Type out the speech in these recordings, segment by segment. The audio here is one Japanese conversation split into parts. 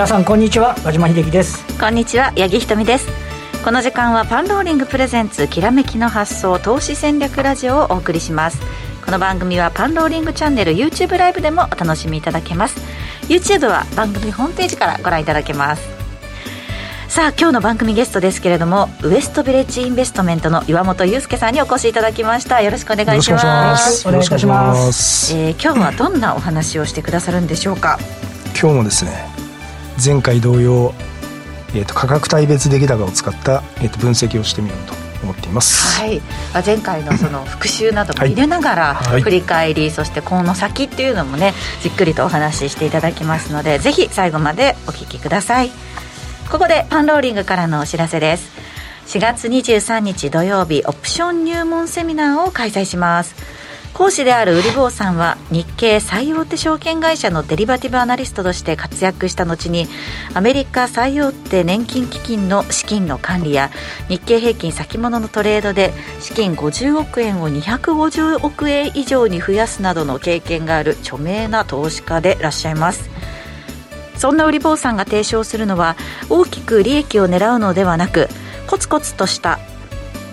皆さんこんにちは。和島秀樹です。こんにちは八木ひとみです。この時間はパンローリングプレゼンツきらめきの発想投資戦略ラジオをお送りします。この番組はパンローリングチャンネル YouTube ライブでもお楽しみいただけます。YouTube は番組ホームページからご覧いただけます。さあ今日の番組ゲストですけれどもウエストビレッジインベストメントの岩本裕介さんにお越しいただきました。よろしくお願いします。お願いします。えー、今日はどんなお話をしてくださるんでしょうか？今日もですね前回同様、えーと、価格帯別出来高を使った、えーと、分析をしてみようと思っています、はい、前回のその 復習なども入れながら振り返り、はい、そしてこの先っていうのもねじっくりとお話ししていただきますのでぜひ最後までお聞きください。ここでパンローリングからのお知らせです。4月23日土曜日オプション入門セミナーを開催します講師であるウリボーさんは日系最大手証券会社のデリバティブアナリストとして活躍した後にアメリカ最大手年金基金の資金の管理や日経平均先物のトレードで資金50億円を250億円以上に増やすなどの経験がある著名な投資家でいらっしゃいます。そんなウリボーさんが提唱するのは大きく利益を狙うのではなくコツコツとした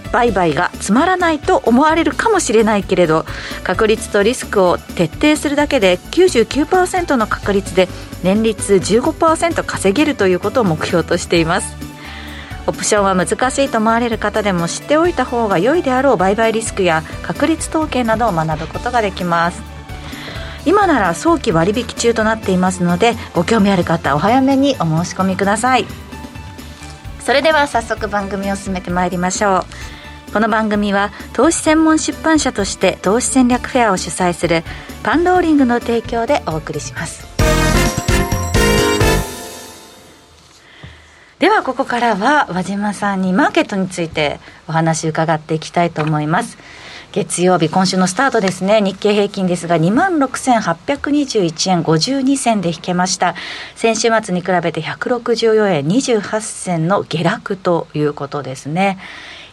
売買がつまらないと思われるかもしれないけれど確率とリスクを徹底するだけで99%の確率で年率15%稼げるということを目標としています。オプションは難しいと思われる方でも知っておいた方が良いであろう売買リスクや確率統計などを学ぶことができます。今なら早期割引中となっていますのでご興味ある方お早めにお申し込みください。それでは早速番組を進めてまいりましょう。この番組は投資専門出版社として投資戦略フェアを主催するパンローリングの提供でお送りしますではここからは和島さんにマーケットについてお話伺っていきたいと思います月曜日、今週のスタートですね、日経平均ですが、2万6821円52銭で引けました。先週末に比べて164円28銭の下落ということですね。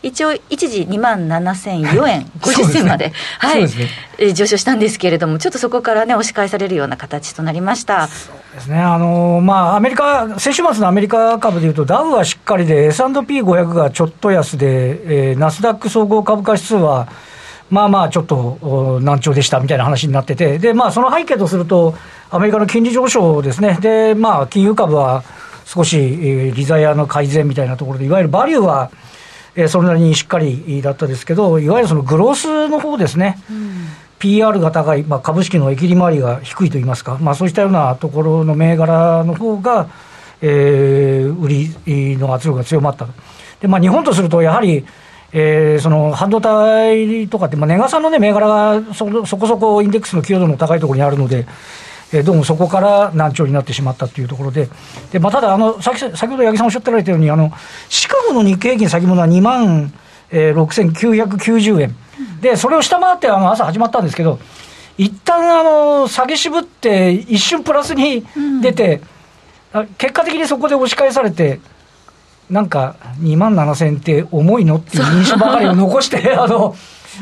一応一時2万7004円50銭まで、はい、ね、上昇したんですけれども、ちょっとそこからね、押し返されるような形となりました。そうですね、あのまあ、アメリカ、先週末のアメリカ株でいうと、ダウはしっかりで、S&P500 がちょっと安で、えー、ナスダック総合株価指数は、まあまあちょっと難聴でしたみたいな話になってて、でまあ、その背景とすると、アメリカの金利上昇ですね、でまあ、金融株は少し、えー、利ザヤの改善みたいなところで、いわゆるバリューは、えー、それなりにしっかりだったですけど、いわゆるそのグロースの方ですね、うん、PR が高い、まあ、株式の益利回りが低いといいますか、まあ、そうしたようなところの銘柄の方が、えー、売りの圧力が強まった。で、まあ、日本とすると、やはり、えー、その半導体とかって、まあ、値傘の、ね、銘柄がそそこそこインデックスの寄与度の高いところにあるので、えー、どうもそこから難聴になってしまったというところで、でまあ、ただあの先、先ほど八木さんおっしゃってられたように、あのシカゴの日経平均先物は2万、えー、6990円、でそれを下回ってあの朝始まったんですけど、一旦あの下げ渋って、一瞬プラスに出て、うん、結果的にそこで押し返されて、なんか2万7000円って重いのっていう印象ばかりを残して、あの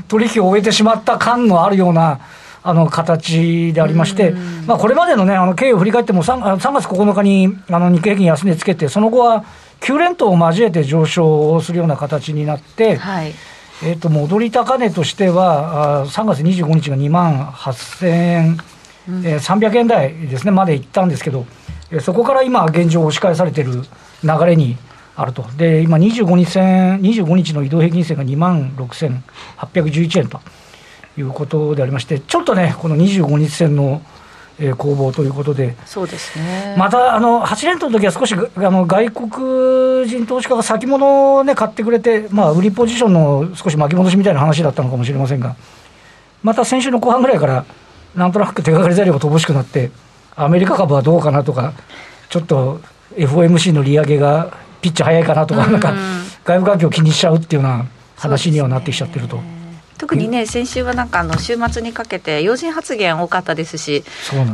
取引を終えてしまった感のあるような。あの形でありまして、まあ、これまでの,、ね、あの経緯を振り返っても3、3月9日にあの日経平均安値つけて、その後は9連投を交えて上昇するような形になって、はい、えー、と戻り高値としては、3月25日が2万8000円、うん、えー、300円台ですね、までいったんですけど、えー、そこから今、現状、押し返されている流れにあると、で今25日線、25日の移動平均線が2万6811円と。いうことでありまして、ちょっとね、この25日線の、えー、攻防ということで、そうですね。またあの8連投の時は少しあの外国人投資家が先物を、ね、買ってくれて、まあ、売りポジションの少し巻き戻しみたいな話だったのかもしれませんが、また先週の後半ぐらいから、なんとなく手がかり材料が乏しくなって、アメリカ株はどうかなとか、ちょっと FOMC の利上げがピッチ早いかなとか、なんか外部環境を気にしちゃうっていうような話にはなってきちゃってると。特にね、先週はなんかあの週末にかけて、要人発言多かったですし、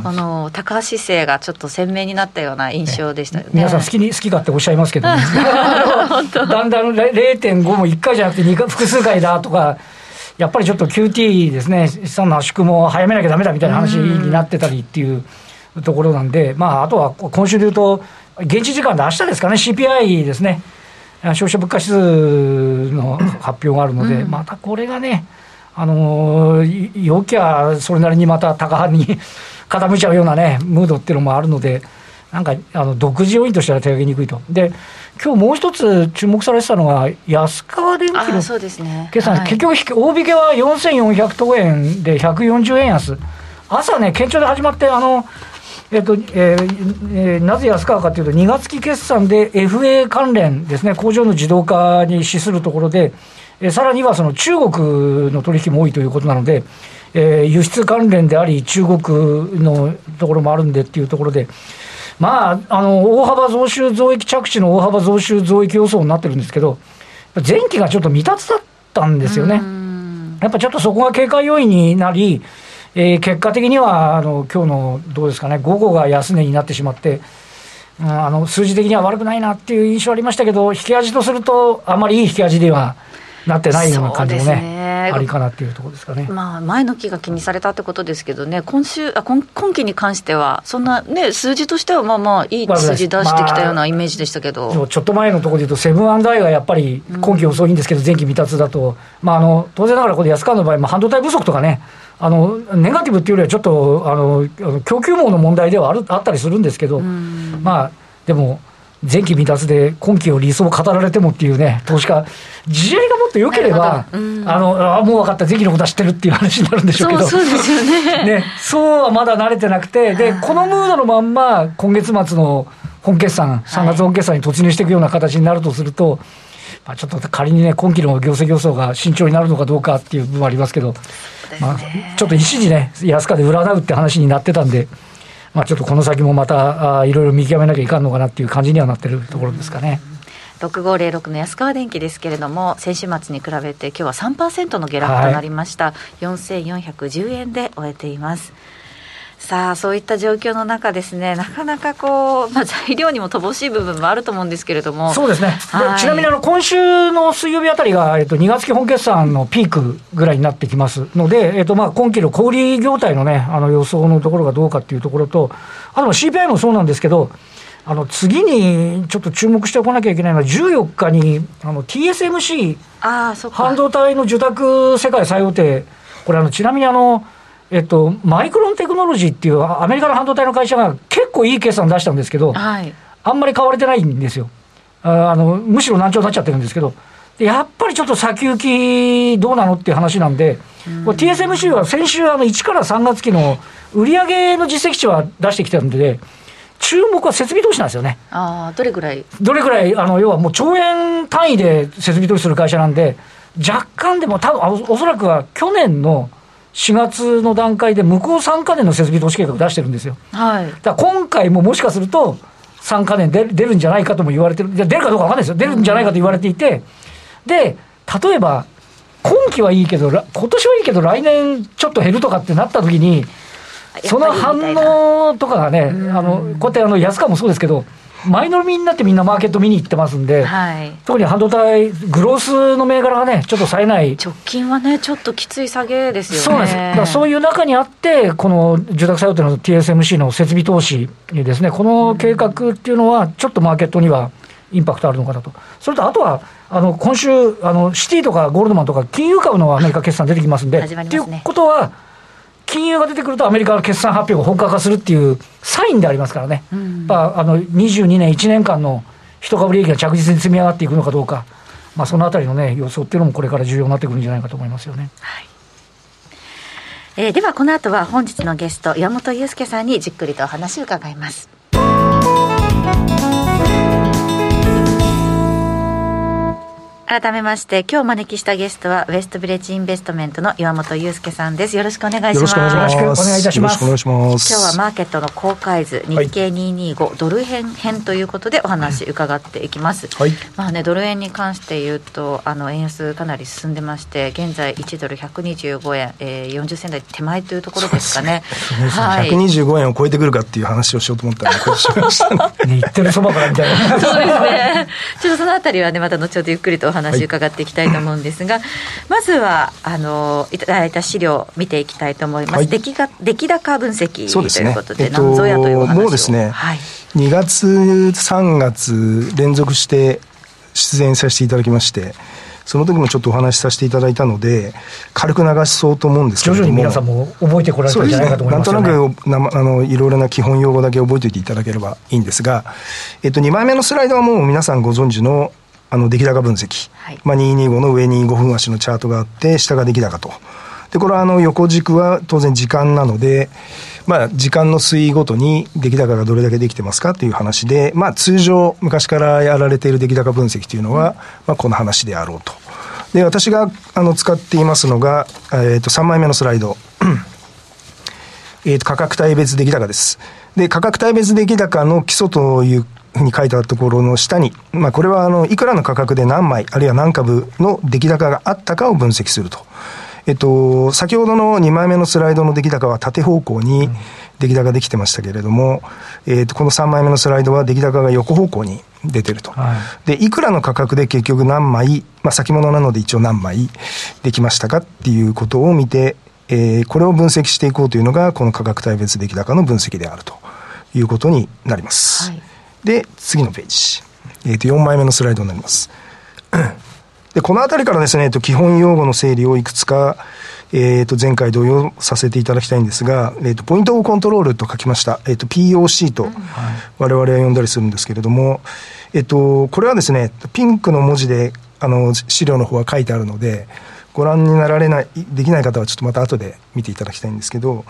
あの高橋姿勢がちょっと鮮明になったような印象でしたよね。皆さん好きに好き勝手おっしゃいますけど、ね、だんだん0.5も1回じゃなくて2回複数回だとか。やっぱりちょっと QT ですね、資産の圧縮も早めなきゃだめだみたいな話になってたりっていう、ところなんで、まあ、あとは今週でいうと、現地時間で明日ですかね、CPI ですね、消費者物価指数の発表があるので、うん、またこれがね、あのー、よきゃそれなりにまた高派に傾いちゃうようなね、ムードっていうのもあるので、なんかあの独自要因としては手上げにくいと。で今日もう一つ注目されてたのが、安川電機の決算、ねはい、結局、大引けは4400等円で140円安、朝ね、堅調で始まって、あのえっとえーえー、なぜ安川かというと、2月期決算で FA 関連ですね、工場の自動化に資するところで、えー、さらにはその中国の取引も多いということなので、えー、輸出関連であり、中国のところもあるんでっていうところで、まあ、あの大幅増収増益着地の大幅増収増益予想になってるんですけど、前期がちょっと未達だったんですよね。やっぱちょっとそこが警戒要因になり、えー、結果的にはあの今日のどうですかね、午後が安値になってしまって、うん、あの数字的には悪くないなっていう印象ありましたけど、引き味とすると、あまりいい引き味ではなってないような感じもね。ありかなっていうところですかね、まあ、前の期が気にされたってことですけどね、今週あ今今期に関しては、そんなね、数字としてはまあまあ、いい数字出してきたようなイメージでしたけど、まあ、ちょっと前のところでいうと、セブンアイがやっぱり今期遅いんですけど、前期未達だと、まあ、あの当然ながら、これ、安川の場合、まあ、半導体不足とかね、あのネガティブっていうよりは、ちょっとあの供給網の問題ではあるあったりするんですけど、まあ、でも、前期未達で今期を理想を語られてもっていうね、投資家、地合いがもっと良ければ、うん、あのあもう分かった、前期のことは知ってるっていう話になるんでしょうけど、そうですよね。ねそうはまだ慣れてなくて、でこのムードのまんま、今月末の本決算、3月本決算に突入していくような形になるとすると、はい、まあ、ちょっと仮にね、今期の業績予想が慎重になるのかどうかっていう部分はありますけど、まあ、ちょっと一時ね、安価で占うって話になってたんで。まあ、ちょっとこの先もまたあいろいろ見極めなきゃいかんのかなっていう感じにはなってるところですかね。6506の安川電機ですけれども、先週末に比べて、今日は3%の下落となりました、はい、4410円で終えています。さあそういった状況の中ですねなかなかこう、まあ、材料にも乏しい部分もあると思うんですけれども。そうですね、はい、ちなみにあの今週の水曜日あたりが、えっと、2月期本決算のピークぐらいになってきますので、えっとまあ、今期の小売業態の,、ね、あの予想のところがどうかっていうところとあと CPI もそうなんですけどあの次にちょっと注目しておかなきゃいけないのは、14日にあの TSMC、あ半導体の受託世界最大手、これあの、ちなみにあの、えっと、マイクロンテクノロジーっていうアメリカの半導体の会社が結構いい決算出したんですけど、はい、あんまり買われてないんですよ。あのむしろ難聴になっちゃってるんですけど、やっぱりちょっと先行きどうなのっていう話なんで、うん、TSMC は先週あの1から3月期の売上の実績値は出してきてるんで、注目は設備投資なんですよね。あどれぐらい？どれぐらい、あの要はもう兆円単位で設備投資する会社なんで、若干でも多分おそらくは去年の4月の段階で向こう3か年の設備投資計画出してるんですよ。はい、だ今回ももしかすると、3か年出出るんじゃないかとも言われてる、出るかどうか分かんないですよ、出るんじゃないかと言われていて、で、例えば、今期はいいけど、今年はいいけど、来年ちょっと減るとかってなった時に、その反応とかがね、あのこうやってあの安川もそうですけど、前のみになってみんなマーケット見に行ってますんで、はい、特に半導体、グロースの銘柄がね、ちょっと冴えない。直近はね、ちょっときつい下げですよね。そうなんです。だからそういう中にあって、この住宅作用の TSMC の設備投資にですね、この計画っていうのは、ちょっとマーケットにはインパクトあるのかなと。それとあとは、あの今週あの、シティとかゴールドマンとか、金融株のアメリカ決算出てきますんで、と、ね、いうことは、金融が出てくると、アメリカの決算発表が本格化するっていうサインでありますからね、うん、まあ、あの22年、1年間の一株利益が着実に積み上がっていくのかどうか、まあ、そのあたりの、ね、予想っていうのもこれから重要になってくるんじゃないかと思いますよね。はいえー、ではこの後は本日のゲスト岩本裕介さんにじっくりとお話を伺います。改めまして、今日招きしたゲストは、ウエストビレッジインベストメントの岩本裕介さんです。よろしくお願いします。よろしくお願いいたします。よろしくお願いします。今日はマーケットの公開図、日経225、はい、ドル円編ということでお話伺っていきます。はい、まあね、ドル円に関して言うと、あの、円安かなり進んでまして、現在1ドル125円、えー、40銭台手前というところですかね。はい。125円を超えてくるかっていう話をしようと思ったら、こしましたね。言ってるそばからみたいな。そうですね。ちょっとそのあたりはね、また後ほどゆっくりとお話話伺っていきたいと思うんですが、はい、まずはあのいただいた資料を見ていきたいと思います、はい、出来が出来高分析ということで、何ぞやというお話を、もうですね、はい、2月、3月連続して出演させていただきまして、その時もちょっとお話しさせていただいたので、軽く流しそうと思うんですけど徐々に皆さんも覚えてこられたんじゃないかと思います、ね、なんとなくあのいろいろな基本用語だけ覚えておいていただければいいんですが、えっと、2枚目のスライドはもう皆さんご存知のあの出来高分析、はい、まあ、225の上に5分足のチャートがあって、下が出来高と。で、これはあの横軸は当然時間なので、まあ、時間の推移ごとに出来高がどれだけできてますかという話で、まあ、通常、昔からやられている出来高分析というのは、まあ、この話であろうと。で、私があの使っていますのが、えっ、ー、と、3枚目のスライド。えっと、価格帯別出来高です。で、価格帯別出来高の基礎というに書いてあるところの下に、まあ、これはあのいくらの価格で何枚、あるいは何株の出来高があったかを分析すると。えっと、先ほどの2枚目のスライドの出来高は縦方向に出来高できてましたけれども、うん、えっと、この3枚目のスライドは出来高が横方向に出てると。はい、で、いくらの価格で結局何枚、まあ、先物なので一応何枚できましたかっていうことを見て、えー、これを分析していこうというのが、この価格帯別出来高の分析であるということになります。はいで、次のページ。えっ、ー、と、4枚目のスライドになります。で、このあたりからですね、えっと、基本用語の整理をいくつか、えっ、ー、と、前回同様させていただきたいんですが、えっ、ー、と、ポイントオブコントロールと書きました。えっ、と、POC と我々は呼んだりするんですけれども、えっと、これはですね、ピンクの文字で、あの、資料の方は書いてあるので、ご覧になられない、できない方はちょっとまた後で見ていただきたいんですけど、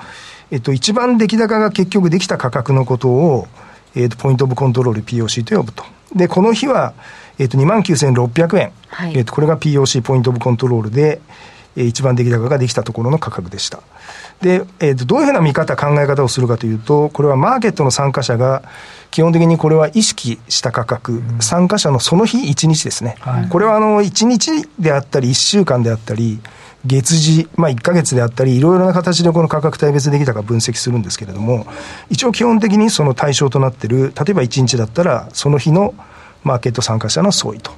えっと、一番出来高が結局できた価格のことを、えーと、ポイントオブコントロール POC と呼ぶと。で、この日は、えっ、ー、と、29,600円。はい、えっ、ー、と、これが POC、ポイントオブコントロールで、えー、一番出来高ができたところの価格でした。で、えっ、ー、と、どういうふうな見方、考え方をするかというと、これはマーケットの参加者が、基本的にこれは意識した価格、うん、参加者のその日1日ですね。はい、これはあの、1日であったり、1週間であったり、月次、まあ、1か月であったり、いろいろな形でこの価格帯別出来高分析するんですけれども、一応基本的にその対象となっている、例えば1日だったら、その日のマーケット参加者の総意と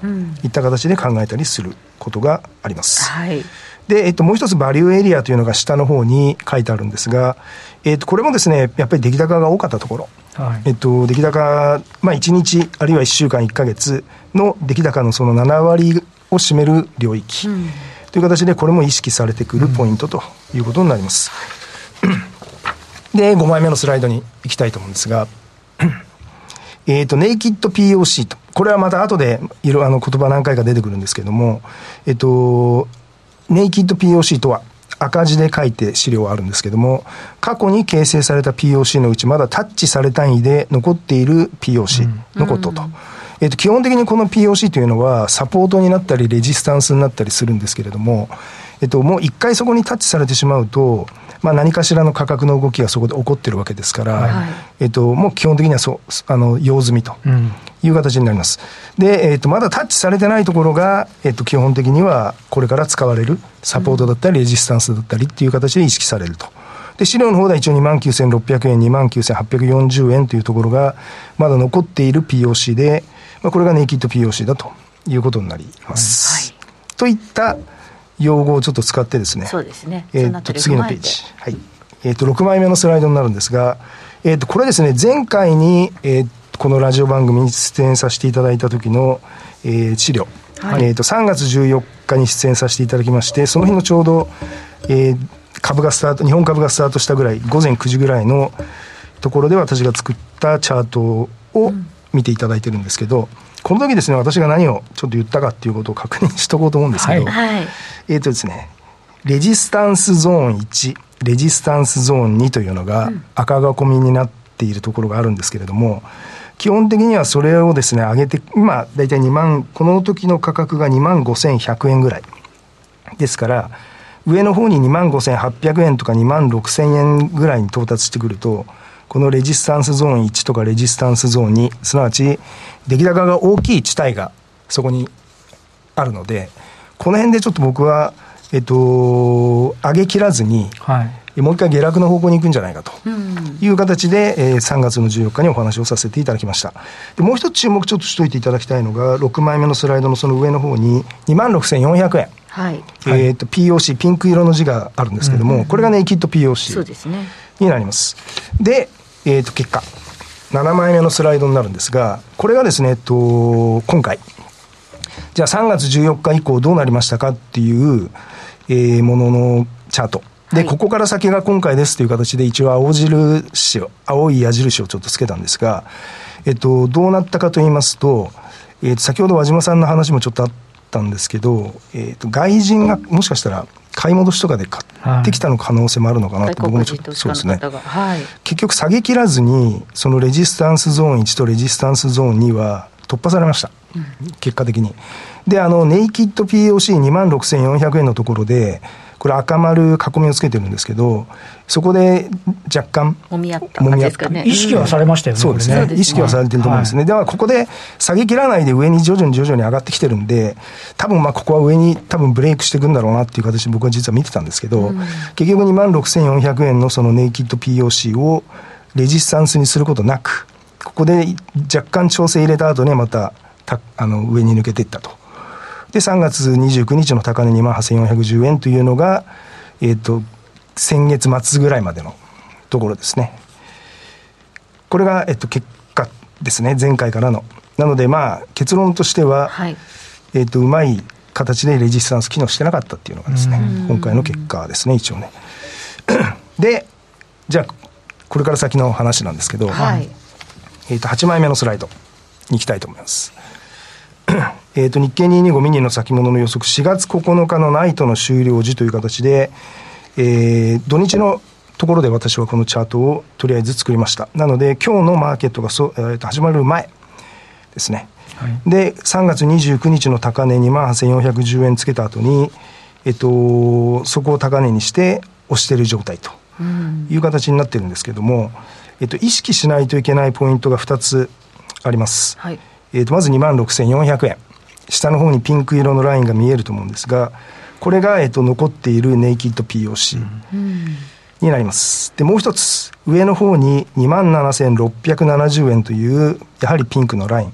いった形で考えたりすることがあります。うん、はい。で、えっと、もう一つバリューエリアというのが下の方に書いてあるんですが、えっと、これもですね、やっぱり出来高が多かったところ、はい、えっと、出来高、まあ、1日、あるいは1週間、1か月の出来高のその7割を占める領域。うんという形で、これも意識されてくるポイントということになります。で、5枚目のスライドに行きたいと思うんですが、えっと、ネイキッド POC と。これはまた後で、いろ、あの、言葉何回か出てくるんですけども、えっと、ネイキッド POC とは、赤字で書いて資料はあるんですけども、過去に形成された POC のうちまだタッチされ単位で残っている POC のことと。うんえっと、基本的にこの POC というのは、サポートになったり、レジスタンスになったりするんですけれども、えっと、もう一回そこにタッチされてしまうと、まあ、何かしらの価格の動きがそこで起こってるわけですから、はい、えっと、もう基本的にはそうあの用済みという形になります。うん、で、えっと、まだタッチされてないところが、えっと、基本的にはこれから使われるサポートだったり、レジスタンスだったりっていう形で意識されると。で、資料の方では一応29,600円、29,840円というところが、まだ残っている POC で、まあ、これがネイキッド POC だということになります。はい、といった用語をちょっと使ってですね。そうですね。えっ、と、次のページ。はい。えっ、ー、と、6枚目のスライドになるんですが、えっ、ー、と、これですね、前回に、えー、このラジオ番組に出演させていただいた時の、えー、資料。はい、えっ、と、3月14日に出演させていただきまして、その日のちょうど、えー、株がスタート、日本株がスタートしたぐらい、午前9時ぐらいのところで私が作ったチャートを、うん。見ていただいてるんですけど、この時ですね、私が何をちょっと言ったかっていうことを確認しとこうと思うんですけど、はい、えっ、ー、とですね、レジスタンスゾーン1、レジスタンスゾーン2というのが赤囲みになっているところがあるんですけれども、基本的にはそれをですね、上げて、今、大体2万、この時の価格が2万5100円ぐらい。ですから、上の方に2万5800円とか2万6000円ぐらいに到達してくると、このレジスタンスゾーン1とかレジスタンスゾーン2、すなわち出来高が大きい地帯がそこにあるので、この辺でちょっと僕は、えっと、上げきらずに、はい、もう一回下落の方向に行くんじゃないかという形で、えー、3月の14日にお話をさせていただきました。でもう一つ注目ちょっとしといていただきたいのが、6枚目のスライドのその上の方に、26,400円。はい、えっ、ー、と、POC、ピンク色の字があるんですけども、うん、これがネイキッド POC になります。で、えっ、ー、と、結果。7枚目のスライドになるんですが、これがですね、えっと、今回、じゃあ3月14日以降どうなりましたかっていう、えー、もののチャート。で、はい、ここから先が今回ですという形で一応青印を、青い矢印をちょっとつけたんですが、えっと、どうなったかと言いますと、えっと、先ほど和島さんの話もちょっとあったんですけど、えっと、外人がもしかしたら買い戻しとかで買ってきたの可能性もあるのかなと僕もちょっとそうですね、はい、結局下げ切らずにそのレジスタンスゾーン1とレジスタンスゾーン2は突破されました、うん、結果的に。であのネイキッド POC2 万6400円のところでこれ赤丸囲みをつけてるんですけど、そこで若干、もみ合った感じですかね。意識はされましたよね。そうですね。意識はされてると思うんですね。では、ここで下げ切らないで上に徐々に徐々に上がってきてるんで、多分まあここは上に多分ブレイクしていくんだろうなっていう形で僕は実は見てたんですけど、うん、結局2万6400円のそのネイキッド POC をレジスタンスにすることなく、ここで若干調整入れた後にまたあの上に抜けていったと。で、3月29日の高値2万8410円というのが、えっ、ー、と、先月末ぐらいまでのところですね。これが、えっと、結果ですね、前回からの。なので、まあ、結論としては、はい、えっと、うまい形でレジスタンス機能してなかったっていうのがですね、今回の結果ですね、一応ね。で、じゃあ、これから先の話なんですけど、はい、えっと、8枚目のスライドに行きたいと思います。えっ、と、日経225ミニの先物の予測、4月9日のナイトの終了時という形で、えー、土日のところで私はこのチャートをとりあえず作りました。なので、今日のマーケットがそ、えー、と始まる前ですね。はい、で、3月29日の高値2万8410円つけた後に、えっ、と、そこを高値にして押している状態という形になってるんですけども、えっ、と、意識しないといけないポイントが2つあります。はい、えっ、と、まず2万6400円。下の方にピンク色のラインが見えると思うんですが、これが、えっと、残っているネイキッド POC になります。で、もう一つ、上の方に27,670円という、やはりピンクのライン。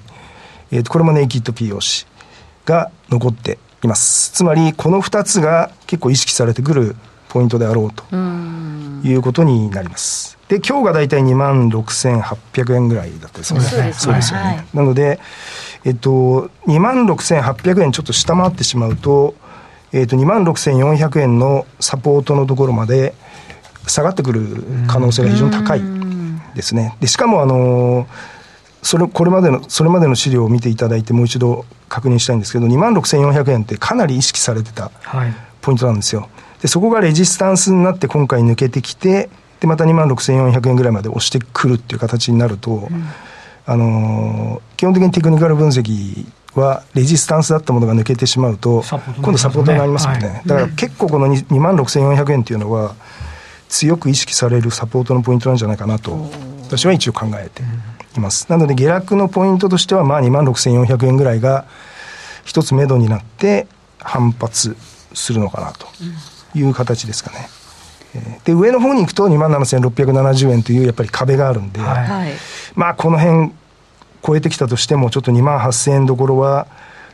えっと、これもネイキッド POC が残っています。つまり、この二つが結構意識されてくるポイントであろうということになります。で、今日が大体2万6800円ぐらいだったですね。そうですよね。はい、なので、えっと、2万6800円ちょっと下回ってしまうと、えっと、2万6400円のサポートのところまで下がってくる可能性が非常に高いですね。で、しかも、あの、それ、これまでの、それまでの資料を見ていただいてもう一度確認したいんですけど、2万6400円ってかなり意識されてたポイントなんですよ。で、そこがレジスタンスになって今回抜けてきて、で、また2万6400円ぐらいまで押してくるっていう形になると、うんあの基本的にテクニカル分析はレジスタンスだったものが抜けてしまうと、今度サポートになりますよね、はい、だから結構この 2, 万6400円っていうのは強く意識されるサポートのポイントなんじゃないかなと私は一応考えています、なので下落のポイントとしてはまあ2万6400円ぐらいが一つ目処になって反発するのかなという形ですかね。で上の方に行くと2万7670円というやっぱり壁があるんで、はい、まあこの辺超えてきたとしてもちょっと2万8000円どころは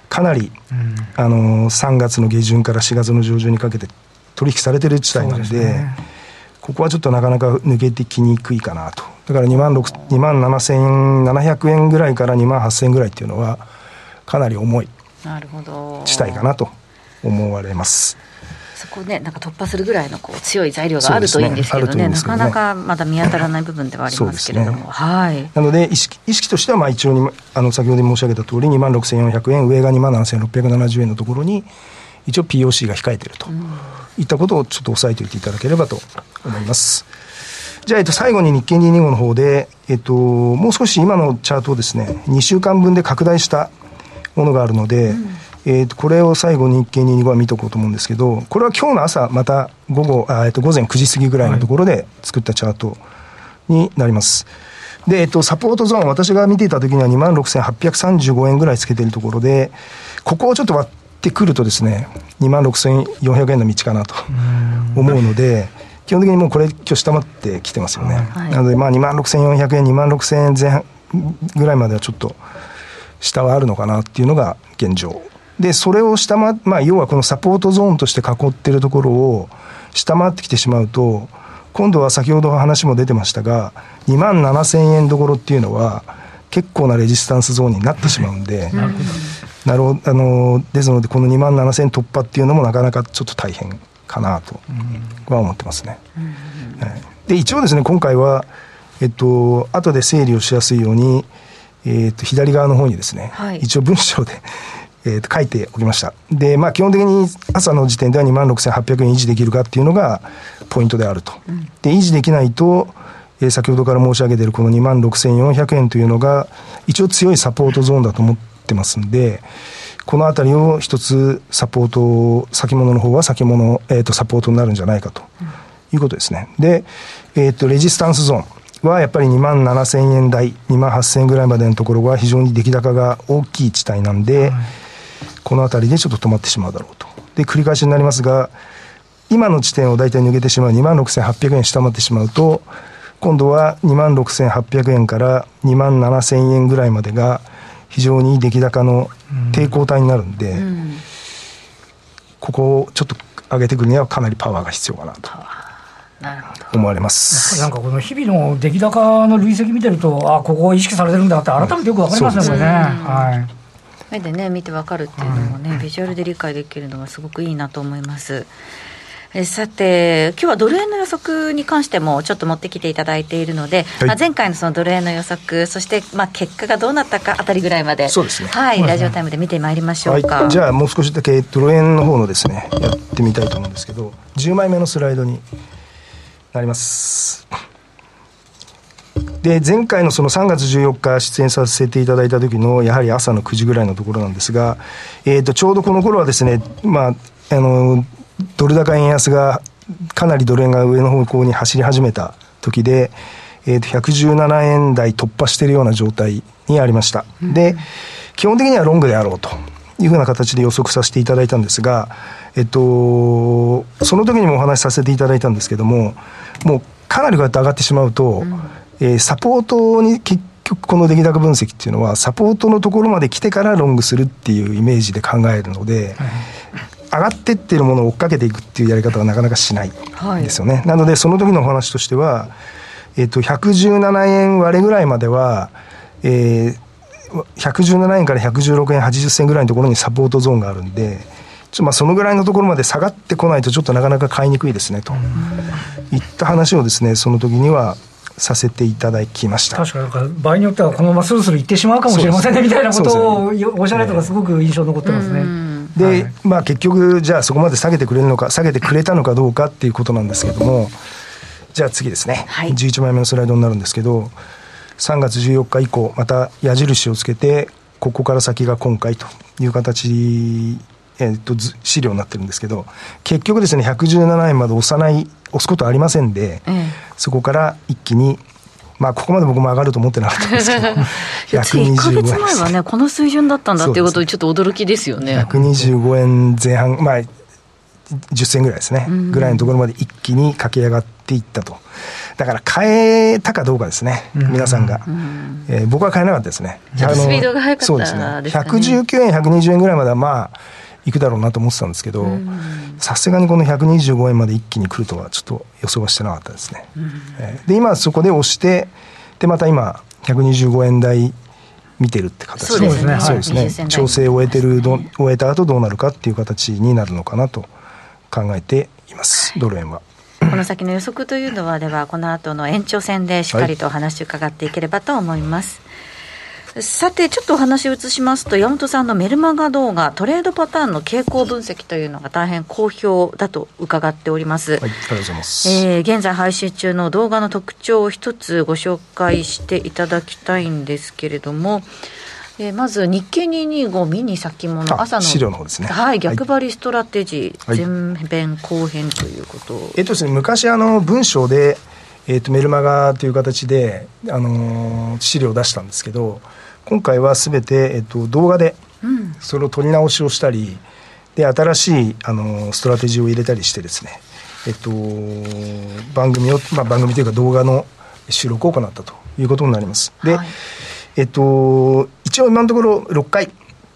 かなり、うん、あの3月の下旬から4月の上旬にかけて取引されてる地帯なんで、ね、ここはちょっとなかなか抜けてきにくいかなと。だから2万2万7700円ぐらいから2万8000円ぐらいっていうのはかなり重い地帯かなと思われます。そこね、なんか突破するぐらいのこう強い材料があるといいんですけどね、ね。なかなかまだ見当たらない部分ではありますけれども、ね、はい、なので意識、意識としてはまあ一応にあの先ほど申し上げた通り、2万6400円、上が2万7670円のところに、一応 POC が控えていると、うん、いったことをちょっと押さえておいていただければと思います。じゃあ、えっと、最後に日経225の方で、えっと、もう少し今のチャートをですね、2週間分で拡大したものがあるので、うんえー、とこれを最後日経225は見とこうと思うんですけど、これは今日の朝、また午後、あえー、と午前9時過ぎぐらいのところで作ったチャートになります。で、えっと、サポートゾーン、私が見ていた時には2万6835円ぐらいつけているところで、ここをちょっと割ってくるとですね、2万6400円の道かなと思うので、基本的にもうこれ、今日下回ってきてますよね。はい、なので、まあ、2万6400円、2万6000円前半ぐらいまではちょっと、下はあるのかなっていうのが現状。で、それを下回、まあ、要はこのサポートゾーンとして囲ってるところを下回ってきてしまうと、今度は先ほど話も出てましたが、2万7000円どころっていうのは、結構なレジスタンスゾーンになってしまうんで、なるほど、あの、ですので、この2万7000円突破っていうのもなかなかちょっと大変かなとは思ってますね。で、一応ですね、今回は、えっと、後で整理をしやすいように、えっと、左側の方にですね、はい、一応文章でえー、と書いておきました。で、まあ、基本的に朝の時点では2万6800円維持できるかっていうのがポイントであると。で、維持できないと、えー、先ほどから申し上げているこの2万6400円というのが、一応強いサポートゾーンだと思ってますんで、このあたりを一つサポート、先物の方は先物、えっ、ー、と、サポートになるんじゃないかということですね。で、えっ、ー、と、レジスタンスゾーン。はやっぱり2万7000円台、2万8000円ぐらいまでのところが非常に出来高が大きい地帯なんで、はいこの辺りでちょっと止まってしまうだろうと。で、繰り返しになりますが、今の地点を大体抜けてしまう2万6800円下回ってしまうと、今度は2万6800円から2万7000円ぐらいまでが非常に出来高の抵抗体になるんで、うん、ここをちょっと上げてくるにはかなりパワーが必要かなと。思われますなんかこの日々の出来高の累積見てると、あここ意識されてるんだって、改めてよく分かりますね、これね。はい目でね見てわかるっていうのもね、ビジュアルで理解できるのがすごくいいなと思います。えさて、今日はドル円の予測に関してもちょっと持ってきていただいているので、はい、まあ、前回のそのドル円の予測、そしてまあ結果がどうなったかあたりぐらいまで、そうですね、はい、ラジオタイムで見てまいりましょうか、はい、じゃあ、もう少しだけドル円の方のですね、やってみたいと思うんですけど、10枚目のスライドになります。で、前回のその3月14日出演させていただいた時の、やはり朝の9時ぐらいのところなんですが、えっ、ー、と、ちょうどこの頃はですね、まあ、あの、ドル高円安が、かなりドル円が上の方向に走り始めた時で、えっ、ー、と、117円台突破しているような状態にありました。で、基本的にはロングであろうというふうな形で予測させていただいたんですが、えっと、その時にもお話しさせていただいたんですけども、もうかなりこうやって上がってしまうと、うんえー、サポートに結局この出来高分析っていうのはサポートのところまで来てからロングするっていうイメージで考えるので、はい、上がってってるものを追っかけていくっていうやり方はなかなかしないんですよね、はい、なのでその時のお話としては、えー、と117円割れぐらいまでは、えー、117円から116円80銭ぐらいのところにサポートゾーンがあるんでまあそのぐらいのところまで下がってこないとちょっとなかなか買いにくいですねと。いった話をですねその時にはさせていただきました。確かなんか場合によってはこのままスルスルいってしまうかもしれませんねみたいなことをおっしゃられたのがすごく印象残ってますね。で、はい、まあ結局じゃあそこまで下げてくれるのか下げてくれたのかどうかっていうことなんですけどもじゃあ次ですね、はい、11枚目のスライドになるんですけど3月14日以降また矢印をつけてここから先が今回という形えー、っと資料になってるんですけど結局ですね117円まで押さない押すことありませんで、ええ、そこから一気にまあ、ここまで僕も上がると思ってなかったんですけど、1 2 5円。1か月前はね、この水準だったんだっていうことで、ちょっと驚きですよね。125円前半、まあ、10銭ぐらいですね、ぐらいのところまで一気に駆け上がっていったと。だから変えたかどうかですね、皆さんが。えー、僕は変えなかったですね。スピードが速かったそうですね。119円、120円ぐらいまではまあ、いくだろうなと思ってたんですけど、さすがにこの125円まで一気に来るとはちょっと予想はしてなかったですね。えー、で、今そこで押して、で、また今、125円台見てるって形そうですね。そうですね。調整を終えてる、終えた後どうなるかっていう形になるのかなと考えています、ドル円は。この先の予測というのは、では、この後の延長戦でしっかりとお話を伺っていければと思います。はいさて、ちょっとお話を移しますと、山本さんのメルマガ動画、トレードパターンの傾向分析というのが大変好評だと伺っております。はい、ありがとうございます。えー、現在配信中の動画の特徴を一つご紹介していただきたいんですけれども、えー、まず日経225ミニ先物朝の資料の方ですねはい逆張りストラテジー、はい、前編後編ということ、えっとですね昔あの文章でえーと、とメルマガという形で、あのー、資料を出したんですけど今回はすべて、えっと、動画でそれを取り直しをしたり、で新しいあのストラテジーを入れたりしてですねえっと、番組を、まあ、番組というか動画の収録を行ったということになります。で、はい、えっと、一応今のところ6回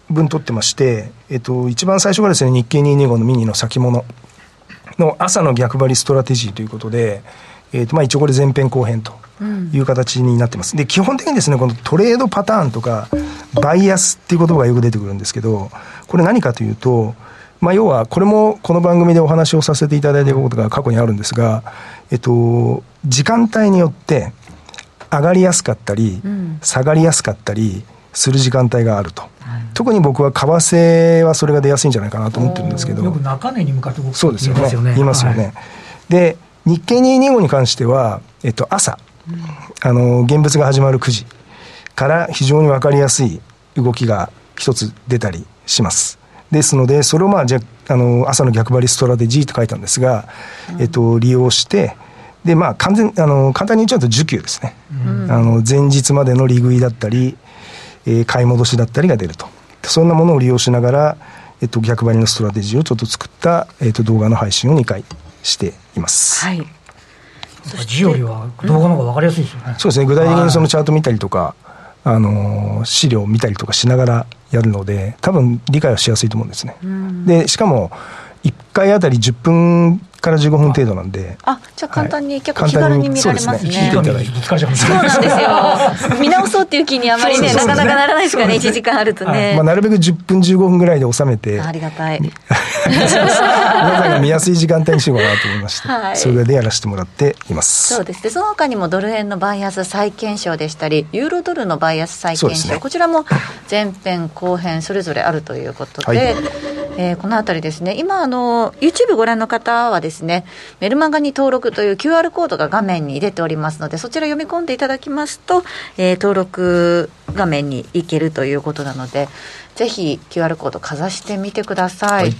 分取ってまして、えっと、一番最初がですね、日経225のミニの先物の朝の逆張りストラテジーということで、えっと、まあ一応これ前編後編という形になってます。で、基本的にですね、このトレードパターンとか、バイアスっていう言葉がよく出てくるんですけど、これ何かというと、まあ、要は、これもこの番組でお話をさせていただいたことが過去にあるんですが、えっと、時間帯によって上がりやすかったり、下がりやすかったりする時間帯があると。特に僕は為替はそれが出やすいんじゃないかなと思ってるんですけど。よく中値に向かってそうですよね。言いますよね。はい、で、日経225に関しては、えっと、朝、うん、あの、現物が始まる9時から非常に分かりやすい動きが一つ出たりします。ですので、それをまあ、じゃあの、朝の逆張りストラテジーと書いたんですが、うん、えっと、利用して、で、まあ、完全、あの、簡単に言っちゃうと、需給ですね。うん、あの、前日までの利食いだったり、えー、買い戻しだったりが出ると。そんなものを利用しながら、えっと、逆張りのストラテジーをちょっと作った、えっと、動画の配信を2回しています。はい。字よりは動画の方が分かりやすいですよね。そうですね。具体的にそのチャート見たりとか、あの資料を見たりとかしながらやるので多分理解はしやすいと思うんですね。でしかも1回あたり10分から15分程度なんで。あ、じゃあ簡単に、はい、結構気軽に見られますね。そうですね。そうなんですよ。見直そうっていう気にあまりね、なかなかならないですかね、1時間あるとね。まあ、なるべく10分15分ぐらいで収めて。ありがたい。皆さんが見やすい時間帯にしようかなと思いまして、はい、それでやらせてもらっていますそうですねその他にもドル円のバイアス再検証でしたりユーロドルのバイアス再検証、ね、こちらも前編後編それぞれあるということで、はい、えー、このあたりですね。今あの YouTube ご覧の方はですねメルマガに登録という QR コードが画面に出ておりますのでそちら読み込んでいただきますと、えー、登録画面に行けるということなのでぜひ QR コードかざしてみてください、はい。こ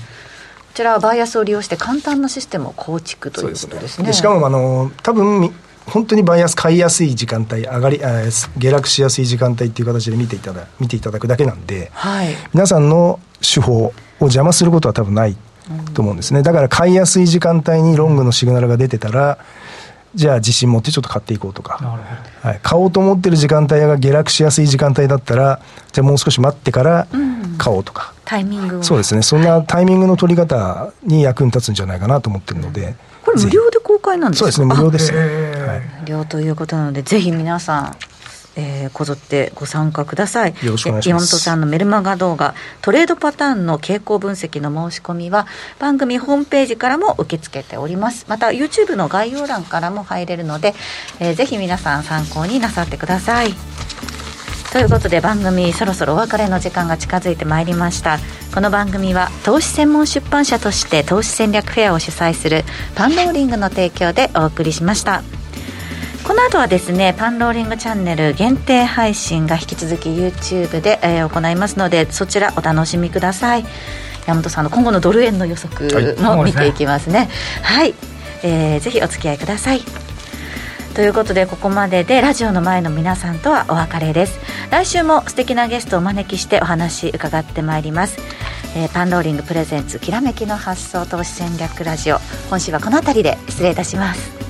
ちらはバイアスを利用して簡単なシステムを構築ということですね。すね。しかもあの多分本当にバイアス買いやすい時間帯上がり下落しやすい時間帯っていう形で見ていただ見ていただくだけなんで、はい、皆さんの手法を邪魔することは多分ないと思うんですね、だから買いやすい時間帯にロングのシグナルが出てたら、じゃあ自信持ってちょっと買っていこうとか、はい、買おうと思ってる時間帯が下落しやすい時間帯だったらじゃあもう少し待ってから買おうとか、うん、タイミングそうですね。そんなタイミングの取り方に役に立つんじゃないかなと思ってるので、これ無料で公開なんですか？そうですね。無料です、はい、無料ということなのでぜひ皆さんえー、こぞってご参加ください。よろしくお願いします。さんのメルマガ動画、トレードパターンの傾向分析の申し込みは、番組ホームページからも受け付けております。また、YouTube の概要欄からも入れるので、えー、ぜひ皆さん参考になさってください。ということで番組そろそろお別れの時間が近づいてまいりましたこの番組は投資専門出版社として投資戦略フェアを主催するパンローリングの提供でお送りしましたこの後はですねパンローリングチャンネル限定配信が引き続き YouTube で、えー、行いますのでそちらお楽しみください。山本さんの今後のドル円の予測も見ていきますね。はい、えー、ぜひお付き合いください。ということでここまででラジオの前の皆さんとはお別れです。来週も素敵なゲストをお招きしてお話伺ってまいります、えー、パンローリングプレゼンツきらめきの発想投資戦略ラジオ。今週はこの辺りで失礼いたします。